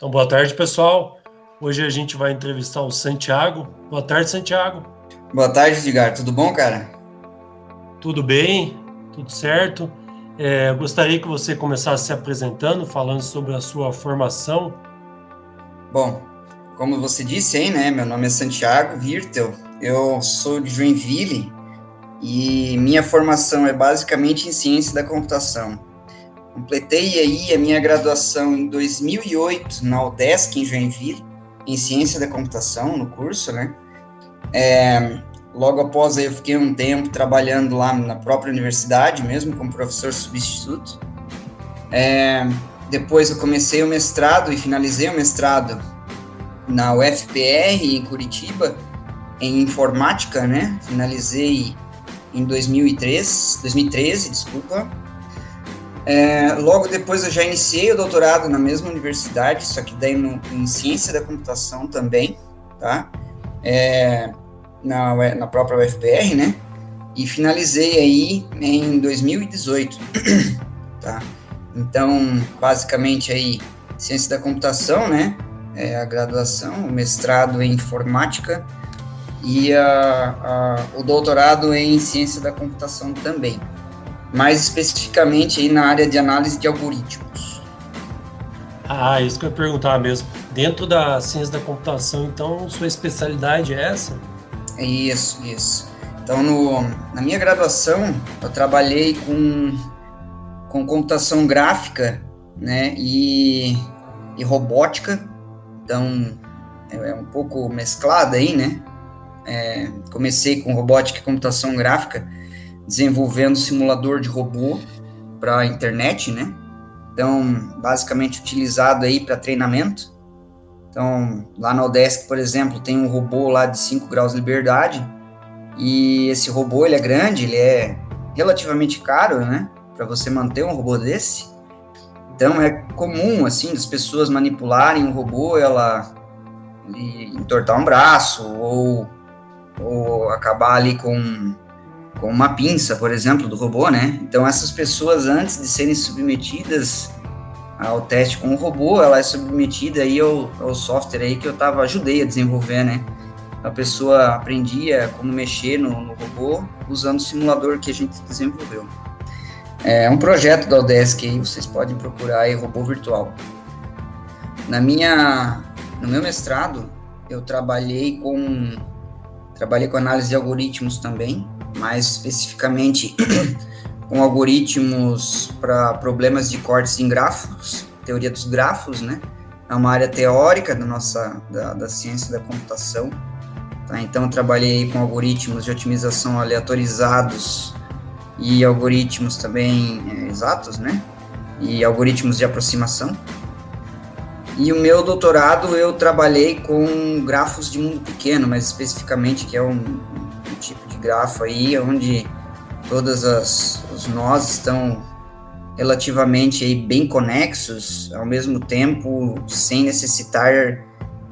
Então, boa tarde, pessoal. Hoje a gente vai entrevistar o Santiago. Boa tarde, Santiago. Boa tarde, Edgar. Tudo bom, cara? Tudo bem, tudo certo. É, gostaria que você começasse se apresentando, falando sobre a sua formação. Bom, como você disse aí, né? Meu nome é Santiago Virtel. Eu sou de Joinville e minha formação é basicamente em ciência da computação. Completei aí a minha graduação em 2008 na UDESC, em Joinville, em Ciência da Computação, no curso, né? É, logo após aí eu fiquei um tempo trabalhando lá na própria universidade mesmo, como professor substituto. É, depois eu comecei o mestrado e finalizei o mestrado na UFPR, em Curitiba, em informática, né? Finalizei em 2003, 2013, desculpa. É, logo depois eu já iniciei o doutorado na mesma universidade, só que daí no, em ciência da computação também, tá? É, na, na própria UFPR, né? E finalizei aí em 2018, tá? Então, basicamente aí, ciência da computação, né? É a graduação, o mestrado em informática e a, a, o doutorado em ciência da computação também mais especificamente aí na área de análise de algoritmos. Ah, isso que eu ia perguntar mesmo. Dentro da ciência da computação, então, sua especialidade é essa? Isso, isso. Então, no, na minha graduação, eu trabalhei com, com computação gráfica, né, e, e robótica. Então, é, é um pouco mesclada aí, né? É, comecei com robótica e computação gráfica, desenvolvendo simulador de robô para a internet, né? Então, basicamente utilizado aí para treinamento. Então, lá na Odesk, por exemplo, tem um robô lá de 5 graus de liberdade, e esse robô, ele é grande, ele é relativamente caro, né, para você manter um robô desse. Então, é comum, assim, as pessoas manipularem um robô, ela entortar um braço, ou, ou acabar ali com com uma pinça, por exemplo, do robô, né? Então essas pessoas antes de serem submetidas ao teste com o robô, ela é submetida aí ao, ao software aí que eu tava ajudei a desenvolver, né? A pessoa aprendia como mexer no, no robô usando o simulador que a gente desenvolveu. É um projeto da Odesk aí, vocês podem procurar aí robô virtual. Na minha no meu mestrado, eu trabalhei com trabalhei com análise de algoritmos também, mais especificamente com algoritmos para problemas de cortes em grafos, teoria dos grafos, né? É uma área teórica da nossa da, da ciência da computação. Tá? Então, trabalhei com algoritmos de otimização aleatorizados e algoritmos também é, exatos, né? E algoritmos de aproximação. E o meu doutorado eu trabalhei com grafos de mundo pequeno, mais especificamente, que é um, um tipo grafo aí, onde todas as os nós estão relativamente aí bem conexos, ao mesmo tempo sem necessitar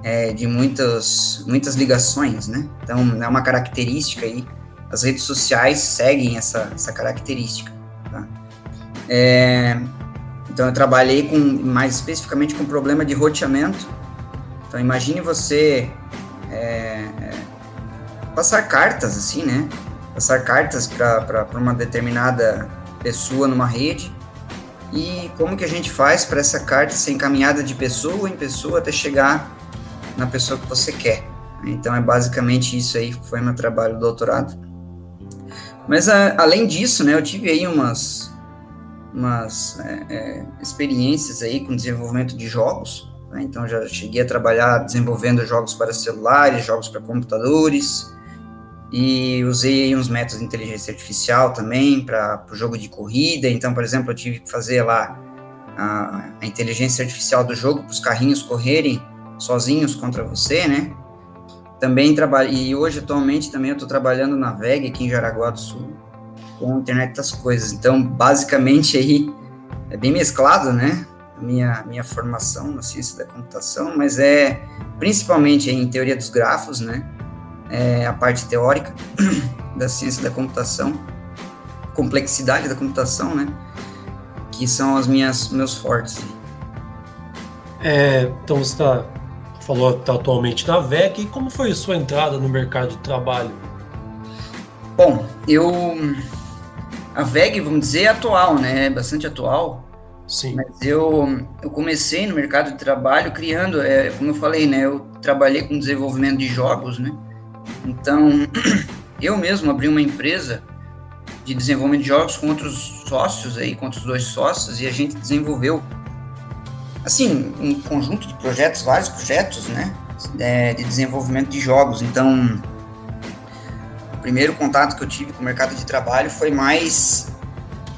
é, de muitas muitas ligações, né? Então é uma característica aí. As redes sociais seguem essa, essa característica. Tá? É, então eu trabalhei com mais especificamente com problema de roteamento. Então imagine você é, passar cartas, assim, né? Passar cartas para uma determinada pessoa numa rede. E como que a gente faz para essa carta ser encaminhada de pessoa em pessoa até chegar na pessoa que você quer? Então é basicamente isso aí que foi meu trabalho do doutorado. Mas a, além disso, né, eu tive aí umas, umas é, é, experiências aí com desenvolvimento de jogos. Né? Então já cheguei a trabalhar desenvolvendo jogos para celulares, jogos para computadores, e usei uns métodos de inteligência artificial também para o jogo de corrida. Então, por exemplo, eu tive que fazer lá a, a inteligência artificial do jogo para os carrinhos correrem sozinhos contra você, né? Também trabalho e hoje atualmente também eu estou trabalhando na VEG aqui em Jaraguá do Sul com a internet das coisas. Então, basicamente aí é bem mesclado, né? A minha minha formação na ciência da computação, mas é principalmente em teoria dos grafos, né? É, a parte teórica da ciência da computação, complexidade da computação, né? Que são as minhas meus fortes. É, então você tá, falou que está atualmente na VEG. E como foi a sua entrada no mercado de trabalho? Bom, eu. A VEG, vamos dizer, é atual, né? É bastante atual. Sim. Mas eu, eu comecei no mercado de trabalho criando, é, como eu falei, né? Eu trabalhei com desenvolvimento de jogos, né? Então, eu mesmo abri uma empresa de desenvolvimento de jogos com outros sócios aí, com outros dois sócios, e a gente desenvolveu, assim, um conjunto de projetos, vários projetos, né, é, de desenvolvimento de jogos. Então, o primeiro contato que eu tive com o mercado de trabalho foi mais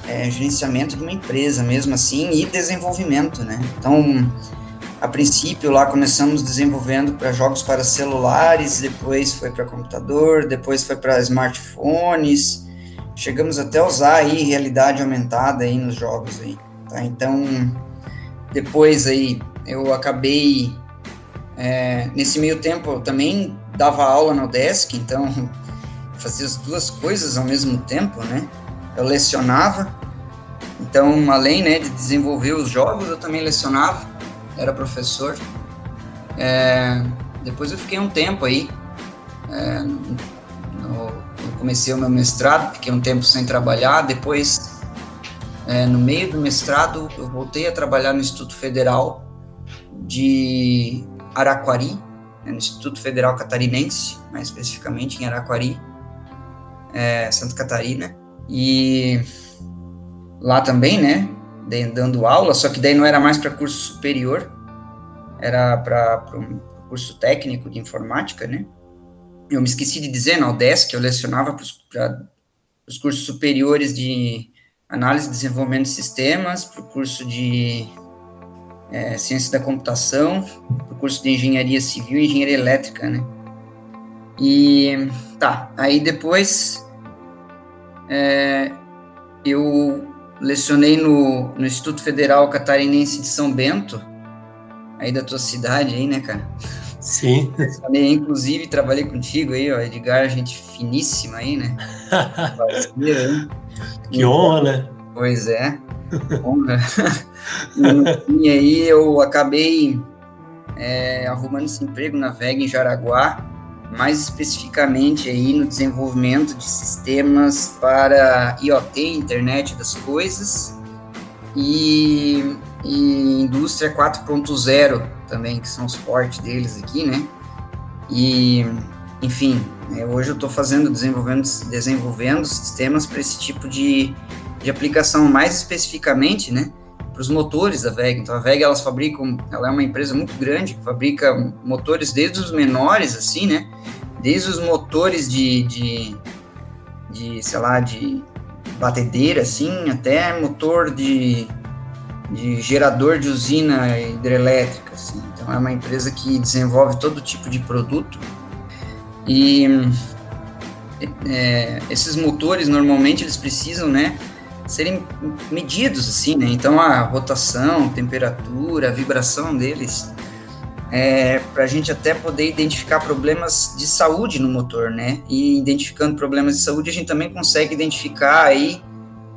é, gerenciamento de uma empresa mesmo assim e desenvolvimento, né? Então, a princípio lá começamos desenvolvendo para jogos para celulares, depois foi para computador, depois foi para smartphones, chegamos até a usar aí realidade aumentada aí nos jogos aí, tá? Então, depois aí eu acabei é, nesse meio tempo eu também dava aula no desk, então fazia as duas coisas ao mesmo tempo, né? Eu lecionava, então além né, de desenvolver os jogos, eu também lecionava, era professor. É, depois eu fiquei um tempo aí é, no, eu comecei o meu mestrado, fiquei um tempo sem trabalhar, depois, é, no meio do mestrado, eu voltei a trabalhar no Instituto Federal de Araquari, né, no Instituto Federal Catarinense, mais especificamente em Araquari, é, Santa Catarina, e lá também, né, dando aula, só que daí não era mais para curso superior, era para um curso técnico de informática, né, eu me esqueci de dizer, na UDESC, eu lecionava para os cursos superiores de análise e desenvolvimento de sistemas, para o curso de é, ciência da computação, para o curso de engenharia civil e engenharia elétrica, né? E tá, aí depois é, eu lecionei no, no Instituto Federal Catarinense de São Bento, aí da tua cidade aí, né, cara? Sim. Falei, inclusive, trabalhei contigo aí, ó, Edgar, gente finíssima aí, né? que honra, né? Pois é, honra. e aí eu acabei é, arrumando esse emprego na VEG em Jaraguá, mais especificamente aí no desenvolvimento de sistemas para IoT, internet das coisas, e, e indústria 4.0 também, que são os fortes deles aqui, né? E, enfim, né, hoje eu estou fazendo, desenvolvendo, desenvolvendo sistemas para esse tipo de, de aplicação, mais especificamente, né? Para os motores da VEG. Então, a VEG, elas fabricam, ela é uma empresa muito grande, que fabrica motores desde os menores, assim, né? Desde os motores de, de, de sei lá, de batedeira, assim, até motor de de gerador de usina hidrelétrica. Assim. Então, é uma empresa que desenvolve todo tipo de produto. E é, esses motores, normalmente, eles precisam, né, serem medidos, assim, né? Então, a rotação, temperatura, a vibração deles, é, para a gente até poder identificar problemas de saúde no motor, né? E identificando problemas de saúde, a gente também consegue identificar aí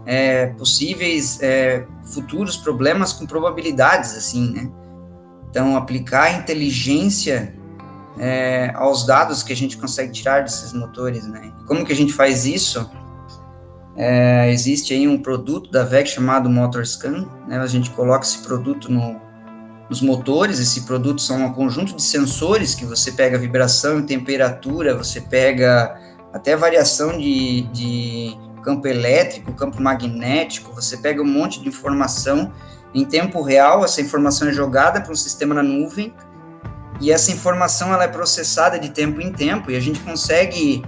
é, possíveis é, futuros problemas com probabilidades, assim, né? Então, aplicar inteligência é, aos dados que a gente consegue tirar desses motores, né? como que a gente faz isso? É, existe aí um produto da VEC chamado MotorScan, né? A gente coloca esse produto no, nos motores, esse produto são um conjunto de sensores que você pega vibração e temperatura, você pega até variação de, de campo elétrico, campo magnético, você pega um monte de informação em tempo real, essa informação é jogada para um sistema na nuvem, e essa informação ela é processada de tempo em tempo, e a gente consegue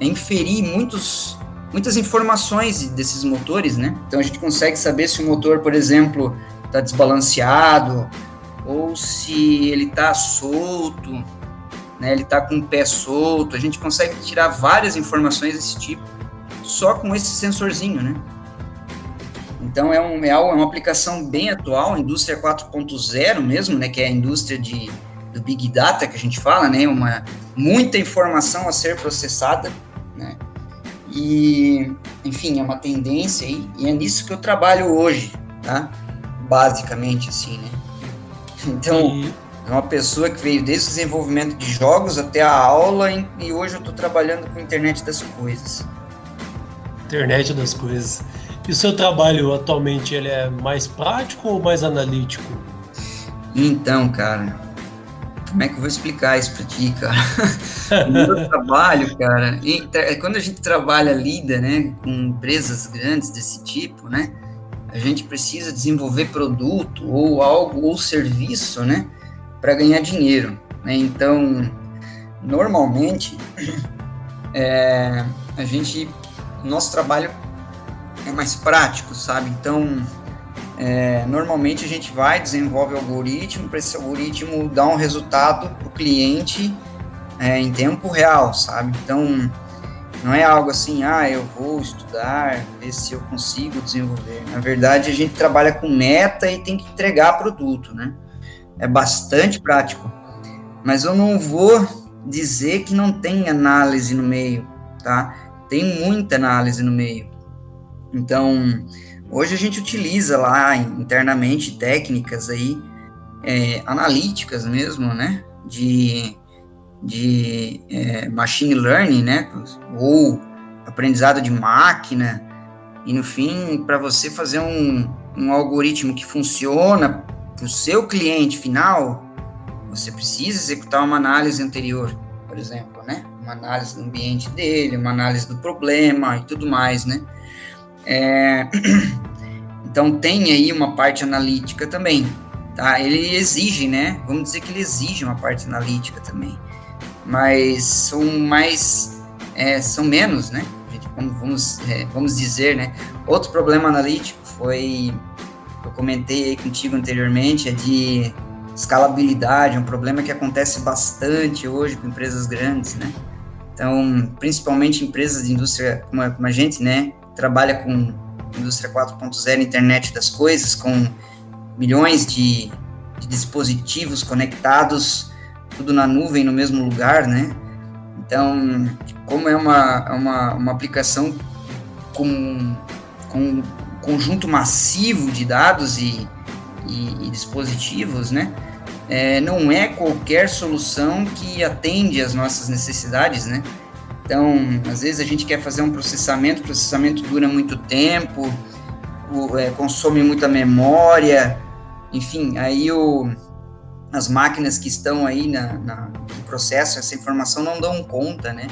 inferir muitos, muitas informações desses motores, né? Então a gente consegue saber se o motor, por exemplo, está desbalanceado, ou se ele está solto, né? Ele está com o pé solto, a gente consegue tirar várias informações desse tipo só com esse sensorzinho, né? Então é, um, é, é uma aplicação bem atual, indústria 4.0 mesmo, né? Que é a indústria de, do Big Data que a gente fala, né? Uma, muita informação a ser processada, né? E, enfim, é uma tendência aí, e é nisso que eu trabalho hoje, tá? Basicamente, assim, né? Então, e... é uma pessoa que veio desde o desenvolvimento de jogos até a aula e hoje eu estou trabalhando com a internet das coisas. Internet das coisas. E o seu trabalho atualmente ele é mais prático ou mais analítico? Então, cara, como é que eu vou explicar isso para ti, cara? o meu trabalho, cara, quando a gente trabalha, lida, né, com empresas grandes desse tipo, né, a gente precisa desenvolver produto ou algo ou serviço, né, para ganhar dinheiro, né? Então, normalmente, é, a gente, nosso trabalho é mais prático, sabe? Então, é, normalmente a gente vai, desenvolve o algoritmo, para esse algoritmo dar um resultado para o cliente é, em tempo real, sabe? Então, não é algo assim, ah, eu vou estudar, ver se eu consigo desenvolver. Na verdade, a gente trabalha com meta e tem que entregar produto, né? É bastante prático. Mas eu não vou dizer que não tem análise no meio, tá? Tem muita análise no meio. Então, hoje a gente utiliza lá internamente técnicas aí é, analíticas mesmo, né? De, de é, machine learning, né? Ou aprendizado de máquina. E no fim, para você fazer um, um algoritmo que funciona para o seu cliente final, você precisa executar uma análise anterior, por exemplo, né? Uma análise do ambiente dele, uma análise do problema e tudo mais, né? É, então tem aí uma parte analítica também, tá? Ele exige, né? Vamos dizer que ele exige uma parte analítica também, mas são mais, é, são menos, né? Vamos, é, vamos dizer, né? Outro problema analítico foi, eu comentei aí contigo anteriormente, é de escalabilidade, é um problema que acontece bastante hoje com empresas grandes, né? Então, principalmente empresas de indústria como a, como a gente, né? Trabalha com indústria 4.0, internet das coisas, com milhões de, de, dispositivos conectados, tudo na nuvem, no mesmo lugar, né? Então, como é uma, uma, uma aplicação com, com um conjunto massivo de dados e, e, e dispositivos, né? É, não é qualquer solução que atende às nossas necessidades, né? Então, às vezes a gente quer fazer um processamento, o processamento dura muito tempo, o, é, consome muita memória, enfim, aí o, as máquinas que estão aí na, na, no processo, essa informação não dão conta, né?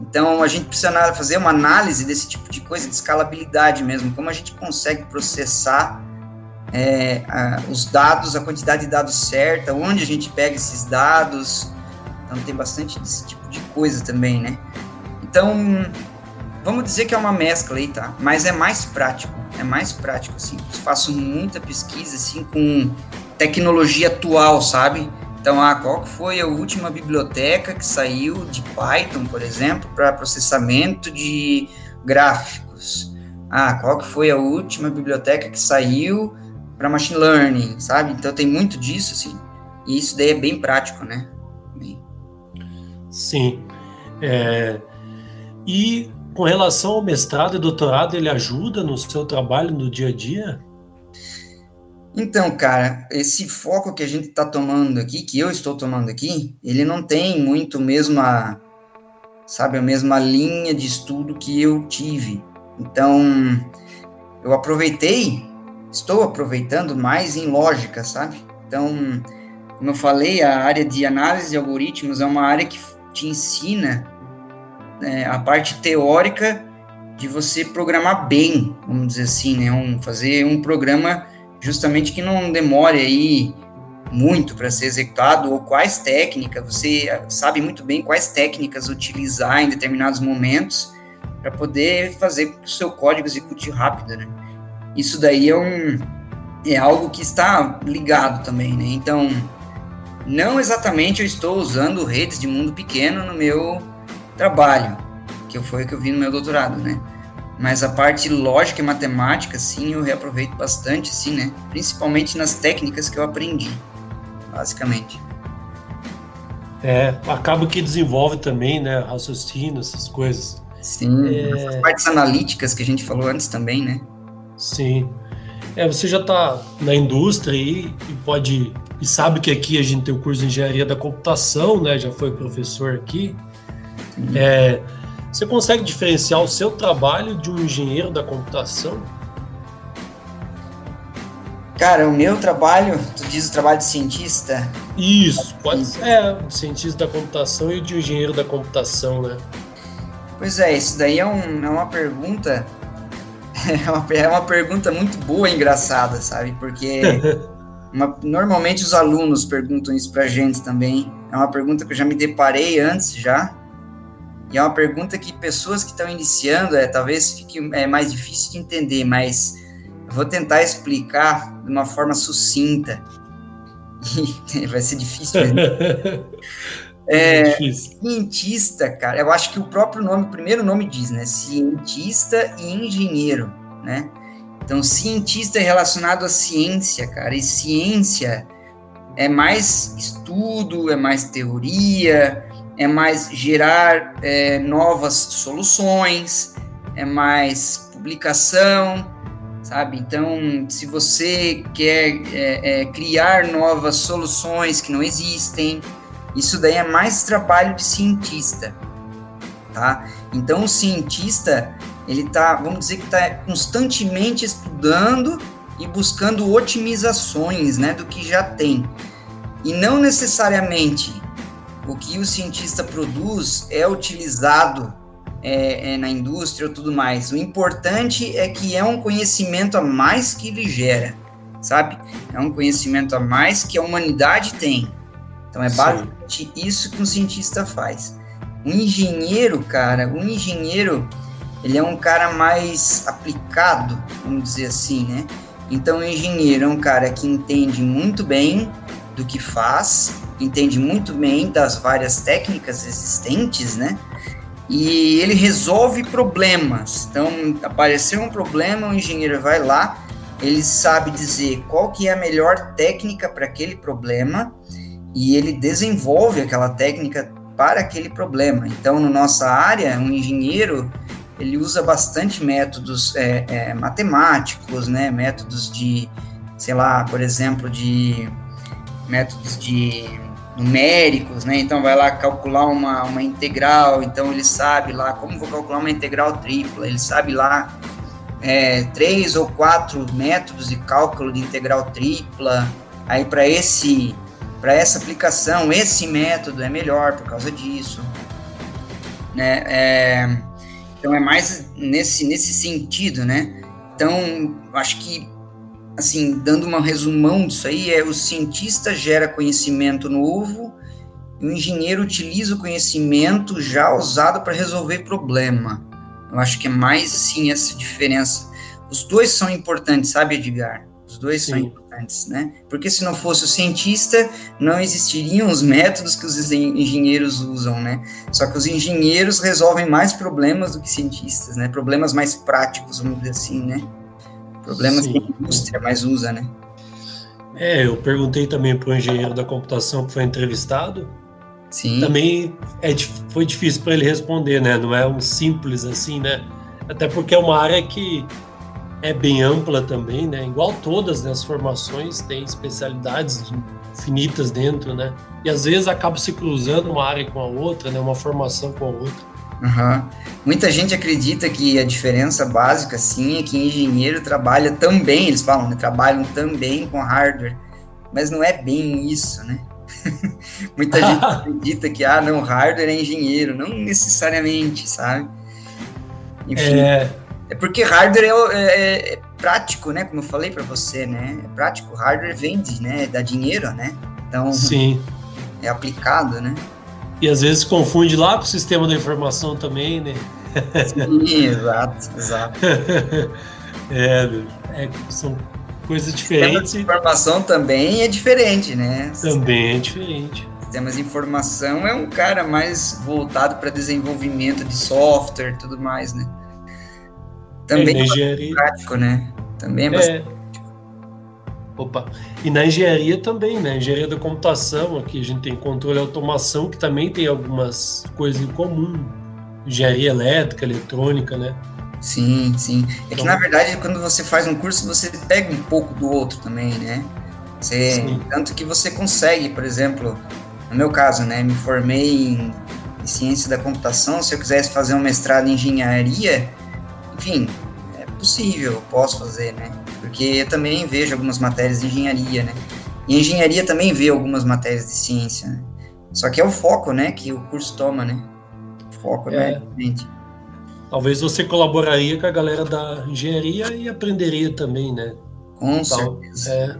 Então, a gente precisa fazer uma análise desse tipo de coisa, de escalabilidade mesmo, como a gente consegue processar é, a, os dados, a quantidade de dados certa, onde a gente pega esses dados, então tem bastante desse tipo de coisa também, né? Então, vamos dizer que é uma mescla aí, tá? Mas é mais prático, é mais prático, assim. Eu faço muita pesquisa, assim, com tecnologia atual, sabe? Então, ah, qual foi a última biblioteca que saiu de Python, por exemplo, para processamento de gráficos? Ah, qual que foi a última biblioteca que saiu para machine learning, sabe? Então tem muito disso, assim. E isso daí é bem prático, né? Sim. É, e com relação ao mestrado e doutorado, ele ajuda no seu trabalho no dia a dia? Então, cara, esse foco que a gente está tomando aqui, que eu estou tomando aqui, ele não tem muito mesma, sabe, a mesma linha de estudo que eu tive. Então, eu aproveitei, estou aproveitando mais em lógica, sabe? Então, como eu falei, a área de análise de algoritmos é uma área que te ensina é, a parte teórica de você programar bem, vamos dizer assim, né? Um, fazer um programa justamente que não demore aí muito para ser executado ou quais técnicas, você sabe muito bem quais técnicas utilizar em determinados momentos para poder fazer que o seu código execute rápido, né? Isso daí é um é algo que está ligado também, né? Então, não exatamente eu estou usando redes de mundo pequeno no meu trabalho, que foi o que eu vi no meu doutorado, né? Mas a parte lógica e matemática, sim, eu reaproveito bastante, sim, né? Principalmente nas técnicas que eu aprendi, basicamente. É, acaba que desenvolve também, né? Raciocínio, essas coisas. Sim, é... as partes analíticas que a gente falou antes também, né? Sim. É, você já está na indústria e, e pode e sabe que aqui a gente tem o curso de engenharia da computação, né? Já foi professor aqui. É, você consegue diferenciar o seu trabalho de um engenheiro da computação? Cara, o meu trabalho, tu diz o trabalho de cientista? Isso, pode ser, é, cientista da computação e de um engenheiro da computação, né? Pois é, isso daí é, um, é uma pergunta, é uma, é uma pergunta muito boa e engraçada, sabe? Porque uma, normalmente os alunos perguntam isso pra gente também. É uma pergunta que eu já me deparei antes já, e é uma pergunta que pessoas que estão iniciando, é, talvez fique é, mais difícil de entender, mas eu vou tentar explicar de uma forma sucinta. E vai ser difícil. é, difícil. Cientista, cara, eu acho que o próprio nome, o primeiro nome diz, né? Cientista e engenheiro, né? Então, cientista é relacionado à ciência, cara, e ciência é mais estudo, é mais teoria, é mais gerar é, novas soluções, é mais publicação, sabe? Então, se você quer é, é, criar novas soluções que não existem, isso daí é mais trabalho de cientista, tá? Então, o cientista, ele tá, vamos dizer que está constantemente estudando e buscando otimizações, né, do que já tem. E não necessariamente o que o cientista produz é utilizado é, é, na indústria ou tudo mais. O importante é que é um conhecimento a mais que ele gera, sabe? É um conhecimento a mais que a humanidade tem. Então é basicamente isso que um cientista faz. Um engenheiro, cara, um engenheiro, ele é um cara mais aplicado, vamos dizer assim, né? Então, o engenheiro é um cara que entende muito bem do que faz, entende muito bem das várias técnicas existentes, né? E ele resolve problemas. Então, apareceu um problema, o engenheiro vai lá, ele sabe dizer qual que é a melhor técnica para aquele problema e ele desenvolve aquela técnica para aquele problema. Então, na nossa área, um engenheiro ele usa bastante métodos é, é, matemáticos, né? Métodos de, sei lá, por exemplo, de métodos de numéricos, né? Então vai lá calcular uma, uma integral, então ele sabe lá como vou calcular uma integral tripla, ele sabe lá é, três ou quatro métodos de cálculo de integral tripla. Aí para esse para essa aplicação esse método é melhor por causa disso, né? É, então é mais nesse nesse sentido, né? Então acho que assim, dando uma resumão disso aí, é o cientista gera conhecimento novo e o engenheiro utiliza o conhecimento já usado para resolver problema. Eu acho que é mais, assim, essa diferença. Os dois são importantes, sabe, Edgar? Os dois Sim. são importantes, né? Porque se não fosse o cientista, não existiriam os métodos que os engenheiros usam, né? Só que os engenheiros resolvem mais problemas do que cientistas, né? Problemas mais práticos, vamos dizer assim, né? Problemas Sim. que a indústria mais usa, né? É, eu perguntei também para o engenheiro da computação que foi entrevistado. Sim. Também é, foi difícil para ele responder, né? Não é um simples assim, né? Até porque é uma área que é bem ampla também, né? Igual todas né, as formações têm especialidades infinitas dentro, né? E às vezes acaba se cruzando uma área com a outra, né? Uma formação com a outra. Uhum. Muita gente acredita que a diferença básica, sim, é que engenheiro trabalha também, eles falam, né, trabalham também com hardware, mas não é bem isso, né? Muita gente acredita que, ah, não, hardware é engenheiro, não necessariamente, sabe? Enfim, é, é porque hardware é, é, é, prático, né, como eu falei para você, né, é prático, hardware vende, né, dá dinheiro, né, então... Sim. É aplicado, né? E às vezes confunde lá com o sistema da informação também, né? Sim, exato, exato. é, é, são coisas diferentes. Sistema de informação também é diferente, né? Também é diferente. Sistemas de informação é um cara mais voltado para desenvolvimento de software e tudo mais, né? Também é, é prático, né? Também é, é. bastante Opa. E na engenharia também, né? Engenharia da computação, aqui a gente tem controle e automação, que também tem algumas coisas em comum. Engenharia elétrica, eletrônica, né? Sim, sim. É então, que na verdade quando você faz um curso você pega um pouco do outro também, né? Você, tanto que você consegue, por exemplo, no meu caso, né, me formei em, em ciência da computação, se eu quisesse fazer um mestrado em engenharia, enfim, é possível, posso fazer, né? Porque eu também vejo algumas matérias de engenharia, né? E engenharia também vê algumas matérias de ciência, né? Só que é o foco, né, que o curso toma, né? O foco é, é diferente. Talvez você colaboraria com a galera da engenharia e aprenderia também, né? Com certeza. É.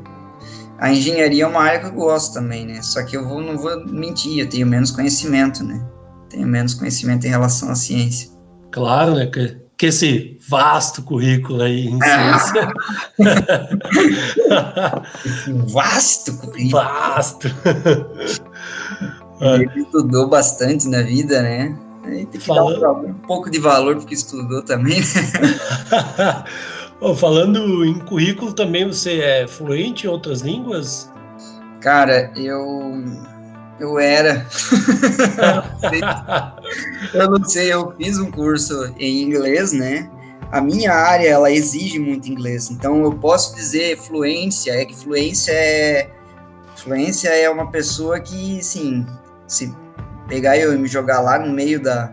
A engenharia é uma área que eu gosto também, né? Só que eu vou, não vou mentir, eu tenho menos conhecimento, né? Tenho menos conhecimento em relação à ciência. Claro, né? Que, que esse vasto currículo aí em ciência. esse vasto currículo. Vasto. Ele estudou bastante na vida, né? Aí tem que Falando... dar um, um pouco de valor porque estudou também. Né? falando em currículo também, você é fluente em outras línguas? Cara, eu eu era. eu não sei, eu fiz um curso em inglês, né? A minha área ela exige muito inglês, então eu posso dizer fluência, é que fluência é fluência é uma pessoa que, sim, se pegar eu e me jogar lá no meio da,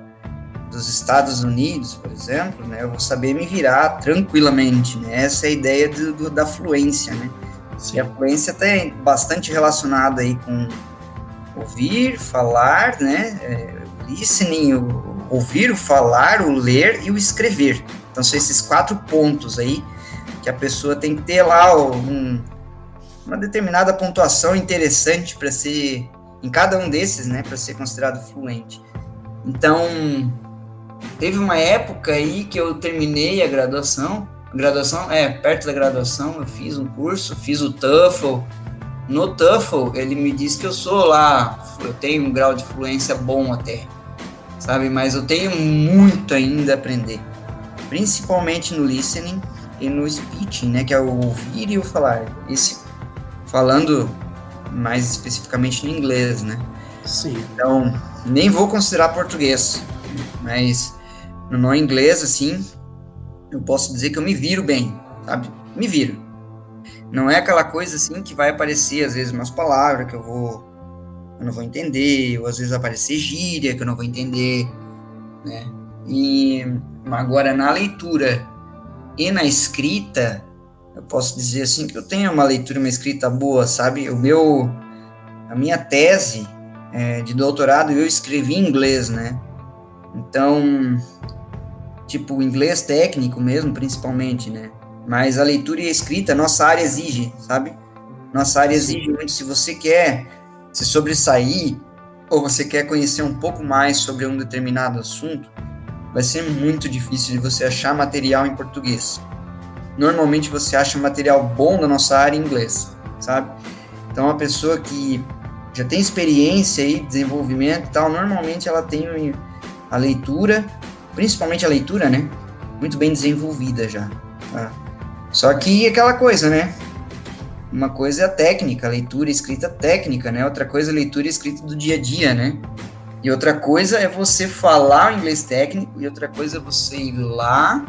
dos Estados Unidos, por exemplo, né, eu vou saber me virar tranquilamente, né? Essa é a ideia do, do da fluência, né? Sim. E a fluência está bastante relacionada aí com ouvir, falar, né? É, listening, o, ouvir, o falar, o ler e o escrever. Então são esses quatro pontos aí que a pessoa tem que ter lá um, uma determinada pontuação interessante para ser em cada um desses, né, para ser considerado fluente. Então, teve uma época aí que eu terminei a graduação, graduação, é, perto da graduação, eu fiz um curso, fiz o TOEFL. No TOEFL, ele me disse que eu sou lá, eu tenho um grau de fluência bom até, sabe? Mas eu tenho muito ainda a aprender, principalmente no listening e no speaking, né, que é o ouvir e o falar. Esse falando mais especificamente no inglês, né? Sim. Então, nem vou considerar português, mas no inglês, assim, eu posso dizer que eu me viro bem, sabe? Me viro. Não é aquela coisa assim que vai aparecer, às vezes, umas palavras que eu vou. Eu não vou entender, ou às vezes aparecer gíria que eu não vou entender, né? E agora na leitura e na escrita, eu posso dizer assim que eu tenho uma leitura, uma escrita boa, sabe? O meu, a minha tese é, de doutorado eu escrevi em inglês, né? Então, tipo, inglês técnico mesmo, principalmente, né? Mas a leitura e a escrita, nossa área exige, sabe? Nossa área exige muito. Se você quer se sobressair, ou você quer conhecer um pouco mais sobre um determinado assunto, vai ser muito difícil de você achar material em português normalmente você acha material bom da nossa área em inglês, sabe? Então, a pessoa que já tem experiência aí, desenvolvimento e tal, normalmente ela tem a leitura, principalmente a leitura, né? Muito bem desenvolvida já. Tá? Só que aquela coisa, né? Uma coisa é a técnica, a leitura escrita técnica, né? Outra coisa é a leitura escrita do dia a dia, né? E outra coisa é você falar o inglês técnico, e outra coisa é você ir lá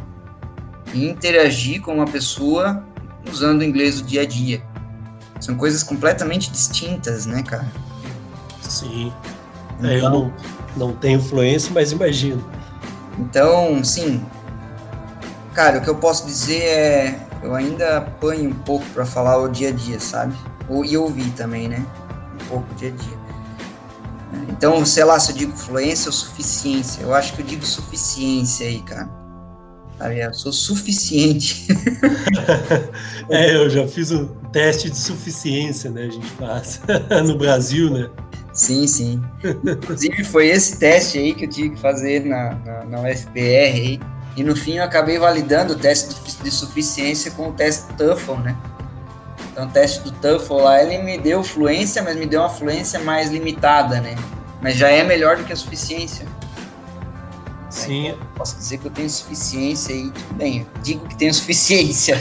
e interagir com uma pessoa usando o inglês do dia a dia. São coisas completamente distintas, né, cara? Sim. Então, é, eu não, não tenho fluência, mas imagino. Então, sim. Cara, o que eu posso dizer é. Eu ainda apanho um pouco para falar o dia a dia, sabe? E ouvir também, né? Um pouco o dia a dia. Então, sei lá se eu digo fluência ou suficiência. Eu acho que eu digo suficiência aí, cara. Sabe? Eu sou suficiente. é, eu já fiz um teste de suficiência, né? A gente faz no Brasil, né? Sim, sim. Inclusive foi esse teste aí que eu tive que fazer na, na, na UFPR aí. E no fim eu acabei validando o teste de, suficiência com o teste TOEFL, né? Então o teste do TOEFL lá, ele me deu fluência, mas me deu uma fluência mais limitada, né? Mas já é melhor do que a suficiência. Sim. Né? Posso dizer que eu tenho suficiência e tudo bem, digo que tenho suficiência.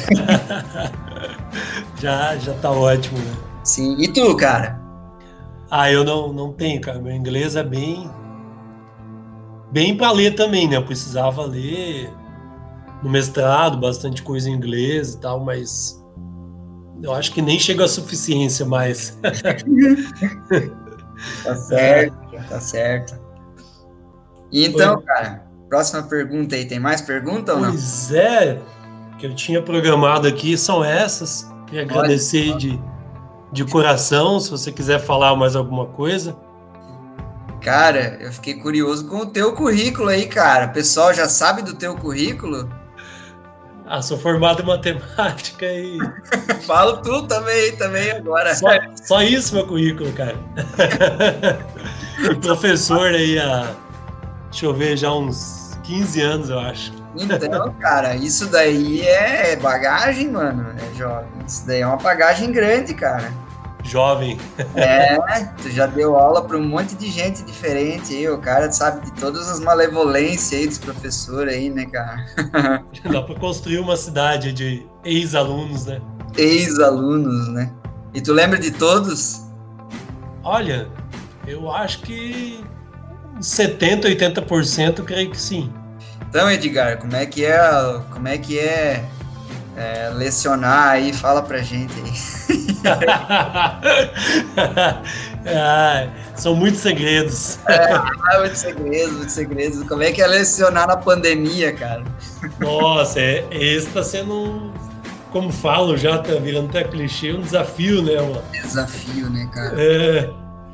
já, já tá ótimo, né? Sim. E tu, cara? Ah, eu não, não tenho, cara. Meu inglês é bem. Bem para ler também, né? Eu precisava ler no mestrado, bastante coisa em inglês e tal, mas eu acho que nem chega a suficiência mais. tá certo, tá certo. E então, Oi. cara, próxima pergunta aí, tem mais pergunta ou não? Pois é, que eu tinha programado aqui são essas. Queria agradecer de, de coração, se você quiser falar mais alguma coisa. Cara, eu fiquei curioso com o teu currículo aí, cara. O pessoal já sabe do teu currículo? Ah, sou formado em matemática e. Falo tu também, também agora. Só, só isso meu currículo, cara. e professor aí há. Deixa eu ver, já uns 15 anos, eu acho. Então, cara, isso daí é bagagem, mano. É jovem. Isso daí é uma bagagem grande, cara jovem. É, tu já deu aula para um monte de gente diferente aí, o cara sabe de todas as malevolências aí dos professores aí, né, cara? Dá para construir uma cidade de ex-alunos, né? Ex-alunos, né? E tu lembra de todos? Olha, eu acho que 70, 80% creio que sim. Então, Edgar, como é que é, como é que é é, lecionar aí, fala pra gente aí. ah, são muitos segredos. É, muitos segredos, muitos segredos. Como é que é lecionar na pandemia, cara? Nossa, é, esse tá sendo, como falo já, tá virando até clichê, um desafio, né, mano? Desafio, né, cara? É.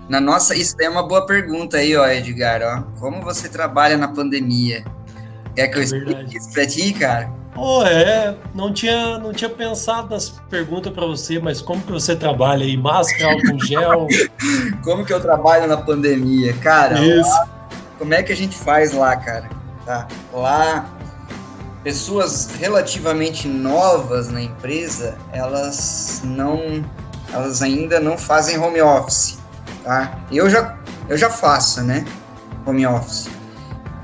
Na nossa, isso é uma boa pergunta aí, ó, Edgar, ó. Como você trabalha na pandemia? Quer que eu é explique isso pra ti, cara? Oh, é, não tinha, não tinha pensado nas perguntas para você, mas como que você trabalha aí? Máscara, álcool gel? como que eu trabalho na pandemia? Cara, lá, como é que a gente faz lá, cara? Tá, lá, pessoas relativamente novas na empresa, elas não, elas ainda não fazem home office, tá? Eu já, eu já faço, né? Home office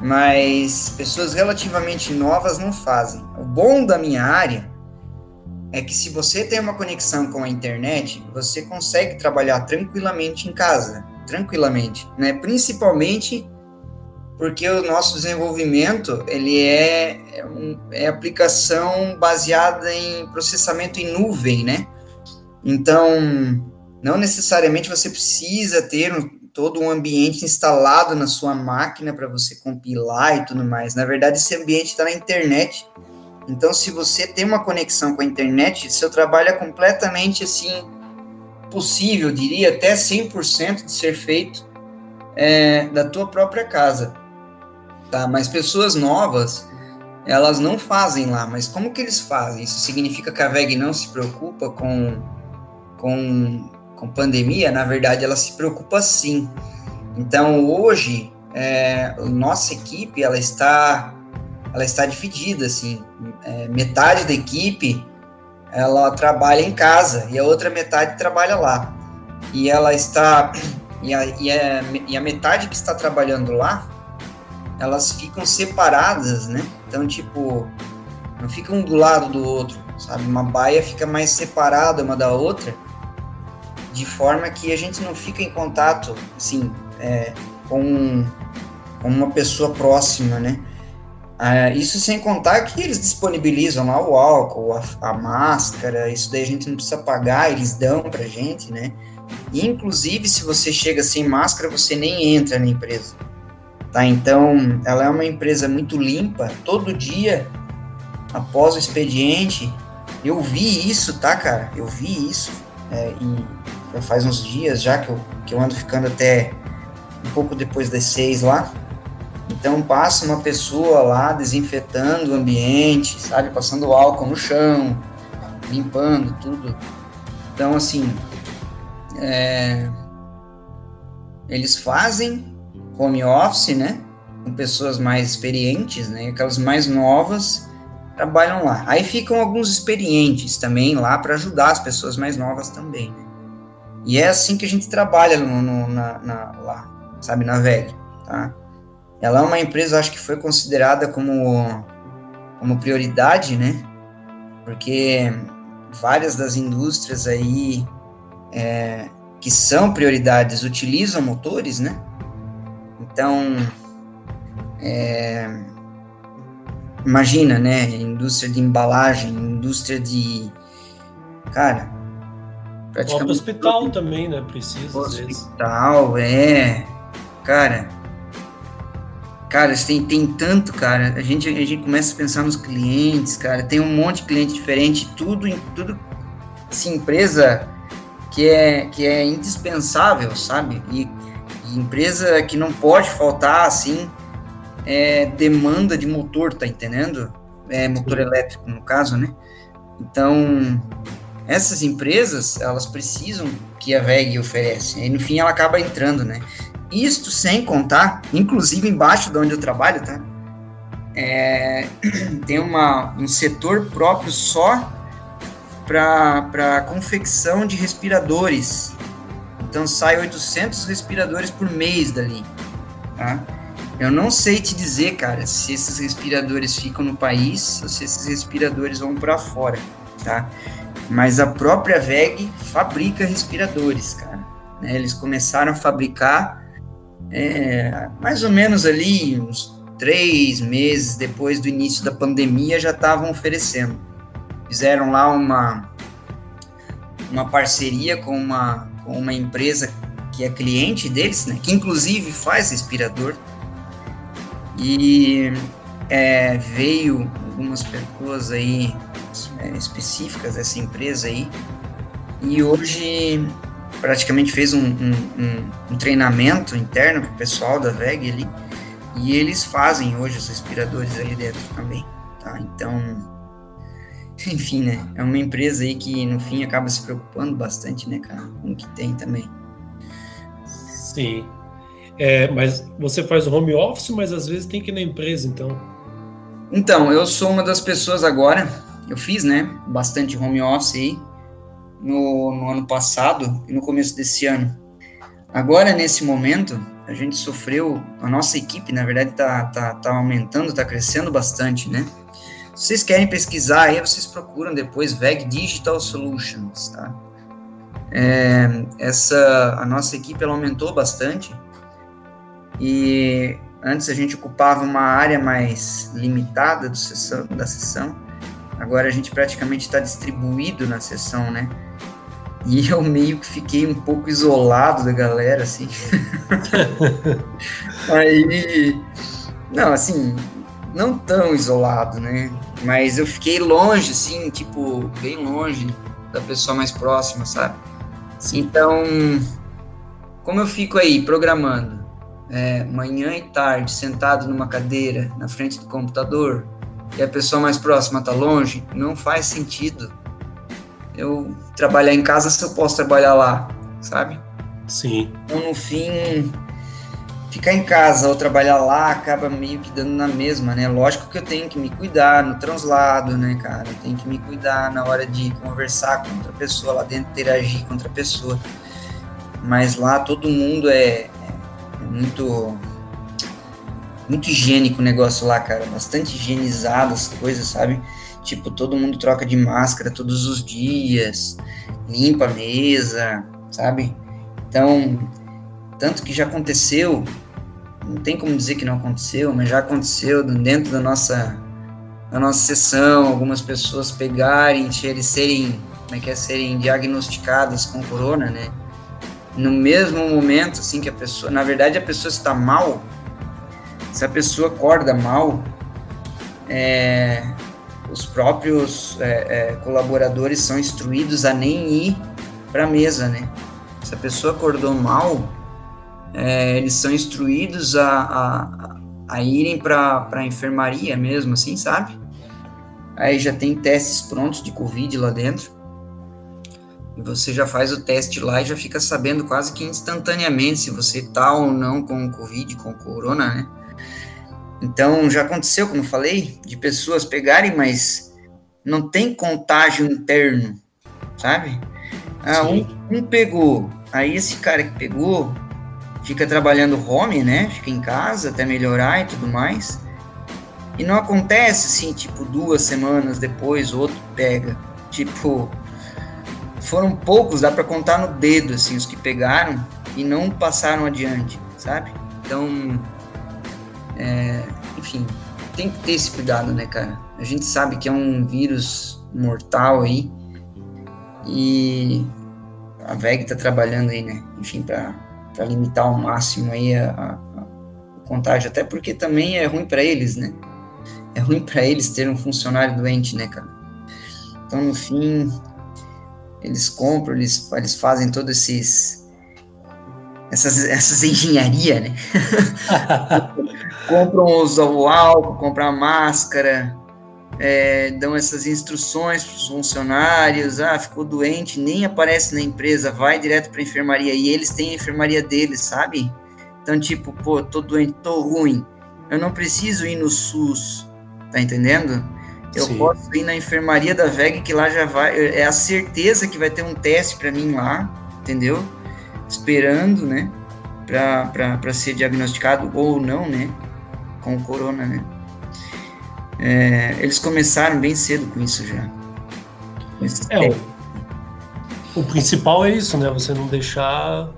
mas pessoas relativamente novas não fazem. O bom da minha área é que se você tem uma conexão com a internet, você consegue trabalhar tranquilamente em casa, tranquilamente, né? Principalmente porque o nosso desenvolvimento ele é, é, é aplicação baseada em processamento em nuvem, né? Então, não necessariamente você precisa ter um, todo um ambiente instalado na sua máquina para você compilar e tudo mais. Na verdade, esse ambiente está na internet. Então, se você tem uma conexão com a internet, seu trabalho é completamente assim possível, diria até 100% de ser feito é, da tua própria casa. Tá? Mas pessoas novas, elas não fazem lá. Mas como que eles fazem? Isso significa que a VEG não se preocupa com, com com pandemia, na verdade, ela se preocupa sim. Então, hoje, é, nossa equipe, ela está, ela está dividida, assim, é, metade da equipe, ela trabalha em casa, e a outra metade trabalha lá. E ela está, e a, e a, e a metade que está trabalhando lá, elas ficam separadas, né? Então, tipo, não ficam um do lado do outro, sabe? Uma baia fica mais separada uma da outra, de forma que a gente não fica em contato, assim, é, com, com uma pessoa próxima, né? Ah, isso sem contar que eles disponibilizam lá o álcool, a, a, máscara, isso daí a gente não precisa pagar, eles dão pra gente, né? Inclusive, se você chega sem máscara, você nem entra na empresa, tá? Então, ela é uma empresa muito limpa, todo dia, após o expediente, eu vi isso, tá, cara? Eu vi isso, é, e faz uns dias já que eu, que eu ando ficando até um pouco depois das seis lá. Então passa uma pessoa lá desinfetando o ambiente, sabe, passando álcool no chão, limpando tudo. Então assim, é, eles fazem home office, né, com pessoas mais experientes, né, aquelas mais novas trabalham lá. Aí ficam alguns experientes também lá para ajudar as pessoas mais novas também. Né? E é assim que a gente trabalha no, no na, na, lá, sabe, na VEG, tá? Ela é uma empresa, acho que foi considerada como, como prioridade, né? Porque várias das indústrias aí é, que são prioridades utilizam motores, né? Então, é, imagina, né? Indústria de embalagem, indústria de. Cara. Praticamente. O hospital todo... também, né? Precisa. Hospital, é. Cara. Cara, tem, tem tanto, cara. A gente, a gente começa a pensar nos clientes, cara. Tem um monte de cliente diferente, tudo em tudo. Assim, empresa que é, que é indispensável, sabe? E, e empresa que não pode faltar, assim, é, demanda de motor, tá entendendo? É, motor elétrico, no caso, né? Então, essas empresas, elas precisam que a VEG oferece. E no fim ela acaba entrando, né? Isto sem contar, inclusive embaixo de onde eu trabalho, tá? É, tem uma, um setor próprio só para confecção de respiradores. Então sai 800 respiradores por mês dali, tá? Eu não sei te dizer, cara, se esses respiradores ficam no país ou se esses respiradores vão para fora, tá? Mas a própria VEG fabrica respiradores, cara. Né? Eles começaram a fabricar é, mais ou menos ali uns três meses depois do início da pandemia já estavam oferecendo. Fizeram lá uma uma parceria com uma, com uma empresa que é cliente deles, né? Que inclusive faz respirador e é, veio algumas pessoas aí específicas dessa empresa aí, e hoje praticamente fez um, um, um, um treinamento interno para o pessoal da VEG ali, e eles fazem hoje os respiradores ali dentro também, tá? Então, enfim, né? É uma empresa aí que no fim acaba se preocupando bastante, né, cara, com o que tem também. Sim, é, mas você faz o home office, mas às vezes tem que ir na empresa, então. Então, eu sou uma das pessoas agora, eu fiz, né, bastante home office aí no, no ano passado e no começo desse ano. Agora, nesse momento, a gente sofreu, a nossa equipe, na verdade, tá, tá, tá aumentando, tá crescendo bastante, né? Se vocês querem pesquisar aí, vocês procuram depois VEG Digital Solutions, tá? É, essa, a nossa equipe, ela aumentou bastante, e antes a gente ocupava uma área mais limitada do sessão, da sessão, agora a gente praticamente está distribuído na sessão, né? E eu meio que fiquei um pouco isolado da galera, assim. Aí, não, assim, não tão isolado, né? Mas eu fiquei longe, assim, tipo, bem longe da pessoa mais próxima, sabe? Então, como eu fico aí programando, é, manhã e tarde sentado numa cadeira na frente do computador e a pessoa mais próxima está longe, não faz sentido eu trabalhar em casa se eu posso trabalhar lá, sabe? Sim. Então, no fim, ficar em casa ou trabalhar lá acaba meio que dando na mesma, né? Lógico que eu tenho que me cuidar no translado, né, cara? Eu tenho que me cuidar na hora de conversar com outra pessoa lá dentro, interagir com outra pessoa. Mas lá todo mundo é, muito muito higiênico o negócio lá, cara. Bastante higienizado as coisas, sabe? Tipo, todo mundo troca de máscara todos os dias, limpa a mesa, sabe? Então, tanto que já aconteceu, não tem como dizer que não aconteceu, mas já aconteceu dentro da nossa da nossa sessão, algumas pessoas pegarem, serem, como é que é, serem diagnosticadas com corona, né? no mesmo momento, assim, que a pessoa, na verdade, a pessoa está mal, se a pessoa acorda mal, é, os próprios é, é, colaboradores são instruídos a nem ir para a mesa, né? Se a pessoa acordou mal, é, eles são instruídos a, a, a irem para a enfermaria mesmo, assim, sabe? Aí já tem testes prontos de Covid lá dentro. E você já faz o teste lá e já fica sabendo quase que instantaneamente se você tá ou não com o Covid, com o Corona, né? Então, já aconteceu, como eu falei, de pessoas pegarem, mas não tem contágio interno, sabe? Ah, um, um, pegou, aí esse cara que pegou fica trabalhando home, né? Fica em casa até melhorar e tudo mais. E não acontece assim, tipo, duas semanas depois, outro pega. Tipo, foram poucos, dá para contar no dedo, assim, os que pegaram e não passaram adiante, sabe? Então, é, enfim, tem que ter esse cuidado, né, cara? A gente sabe que é um vírus mortal aí e a VEG tá trabalhando aí, né? Enfim, para limitar ao máximo aí a, a, o contágio, até porque também é ruim para eles, né? É ruim para eles ter um funcionário doente, né, cara? Então, no fim, eles compram, eles, eles fazem todos esses essas, essas engenharia, né? compram os, o álcool, compram a máscara, é, dão essas instruções para os funcionários, ah, ficou doente, nem aparece na empresa, vai direto para a enfermaria, e eles têm a enfermaria deles, sabe? Então, tipo, pô, tô doente, tô ruim, eu não preciso ir no SUS, tá entendendo? Eu Sim. posso ir na enfermaria da VEG, que lá já vai, é a certeza que vai ter um teste para mim lá, entendeu? Esperando, né, para ser diagnosticado ou não, né, com o corona, né. É, eles começaram bem cedo com isso já. É, o, o principal é isso, né, você não deixar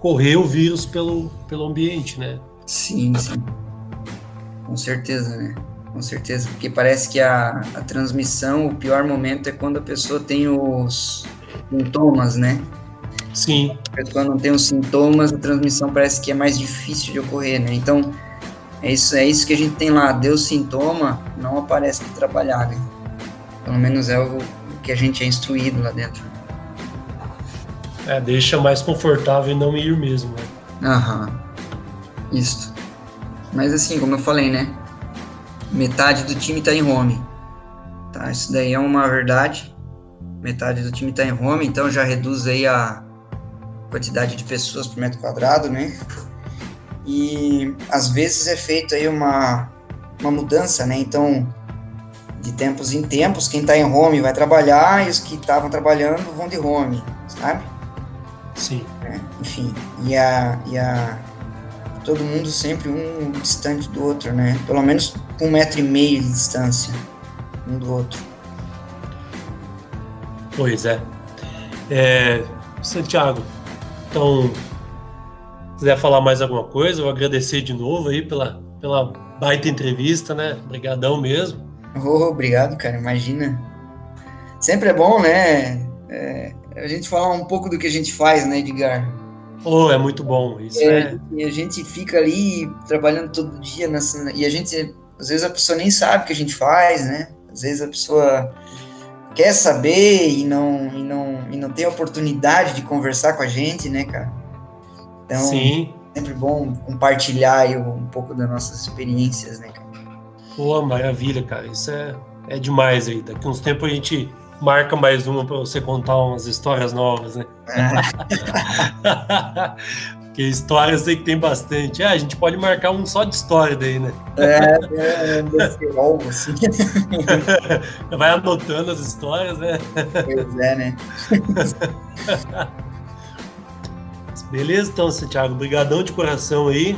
correr o vírus pelo, pelo ambiente, né. Sim, sim. Com certeza, né. Com certeza, porque parece que a, a transmissão, o pior momento é quando a pessoa tem os sintomas, né? Sim. A pessoa não tem os sintomas, a transmissão parece que é mais difícil de ocorrer, né? Então, é isso, é isso que a gente tem lá. Deu sintoma, não aparece para trabalhar, né? Pelo menos é o, o que a gente é instruído lá dentro. É, deixa mais confortável e não ir mesmo, né? Aham. Isso. Mas assim, como eu falei, né? Metade do time tá em home. Tá? Isso daí é uma verdade. Metade do time tá em home, então já reduz aí a, quantidade de pessoas por metro quadrado, né? E às vezes é feito aí uma, uma mudança, né? Então, de tempos em tempos, quem está em home vai trabalhar e os que estavam trabalhando vão de home, sabe? Sim. É, enfim, e a, e a todo mundo sempre um distante do outro, né? Pelo menos um metro e meio de distância um do outro. Pois é. é Santiago, então, se quiser falar mais alguma coisa, eu agradecer de novo aí pela, pela baita entrevista, né? Obrigadão mesmo. Oh, obrigado, cara. Imagina. Sempre é bom, né? É, a gente falar um pouco do que a gente faz, né, Edgar? Oh, é muito bom. Isso é, é... E a gente fica ali trabalhando todo dia nessa, e a gente, às vezes a pessoa nem sabe o que a gente faz, né? Às vezes a pessoa quer saber e não, e não, e não tem oportunidade de conversar com a gente, né, cara? Então, Sim. é sempre bom compartilhar um pouco das nossas experiências, né, cara? Pô, maravilha, cara. Isso é, é demais aí. Daqui uns tempos a gente marca mais uma para você contar umas histórias novas, né? É. Porque histórias aí que tem bastante. Ah, a gente pode marcar um só de história daí, né? É, é, é algo assim. Vai anotando as histórias, né? Pois é, né? Beleza, então, Santiago. Obrigadão de coração aí.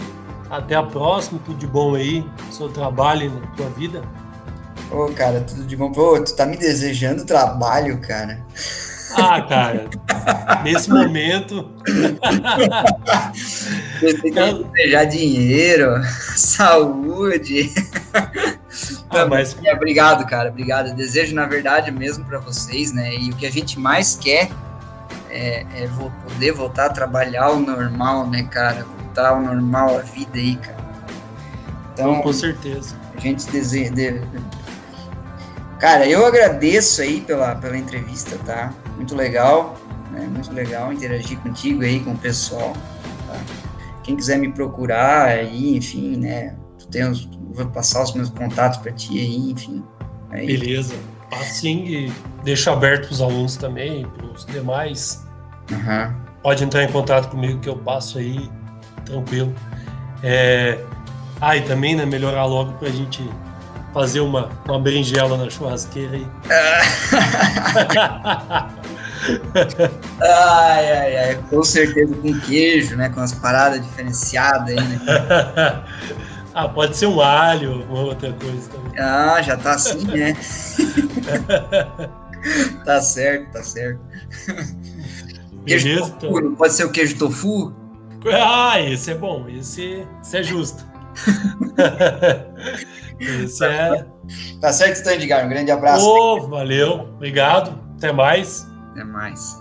Até a próxima. Tudo de bom aí no seu trabalho e na tua vida. Ô, cara, tudo de bom. Pô, tu tá me desejando trabalho, cara. Ah, cara, nesse momento. Você tem que desejar dinheiro, saúde. Ah, mas... Obrigado, cara, obrigado. Eu desejo, na verdade, mesmo para vocês, né? E o que a gente mais quer é, é poder voltar a trabalhar ao normal, né, cara? Voltar ao normal a vida aí, cara. Então, com certeza. A gente deseja. Cara, eu agradeço aí pela, pela entrevista, tá? Muito legal, né? Muito legal interagir contigo aí, com o pessoal. Tá? Quem quiser me procurar aí, enfim, né? Tu tem os, vou passar os meus contatos para ti aí, enfim. Aí. Beleza. Assim, e deixo aberto para os alunos também, para os demais. Uhum. Pode entrar em contato comigo que eu passo aí, tranquilo. É... Ah, e também, né, melhorar logo para a gente fazer uma, uma berinjela na churrasqueira aí. ai, ai, ai, com certeza com queijo, né? Com as paradas diferenciadas aí, né? ah, pode ser um alho, uma outra coisa também. Ah, já tá assim, né? tá certo, tá certo. Queijo tofu, não pode ser o queijo tofu? Ah, esse é bom, esse, esse é justo. Esse é. Tá certo, então, Edgar. Um grande abraço. Oh, valeu. Obrigado. Até mais. Até mais.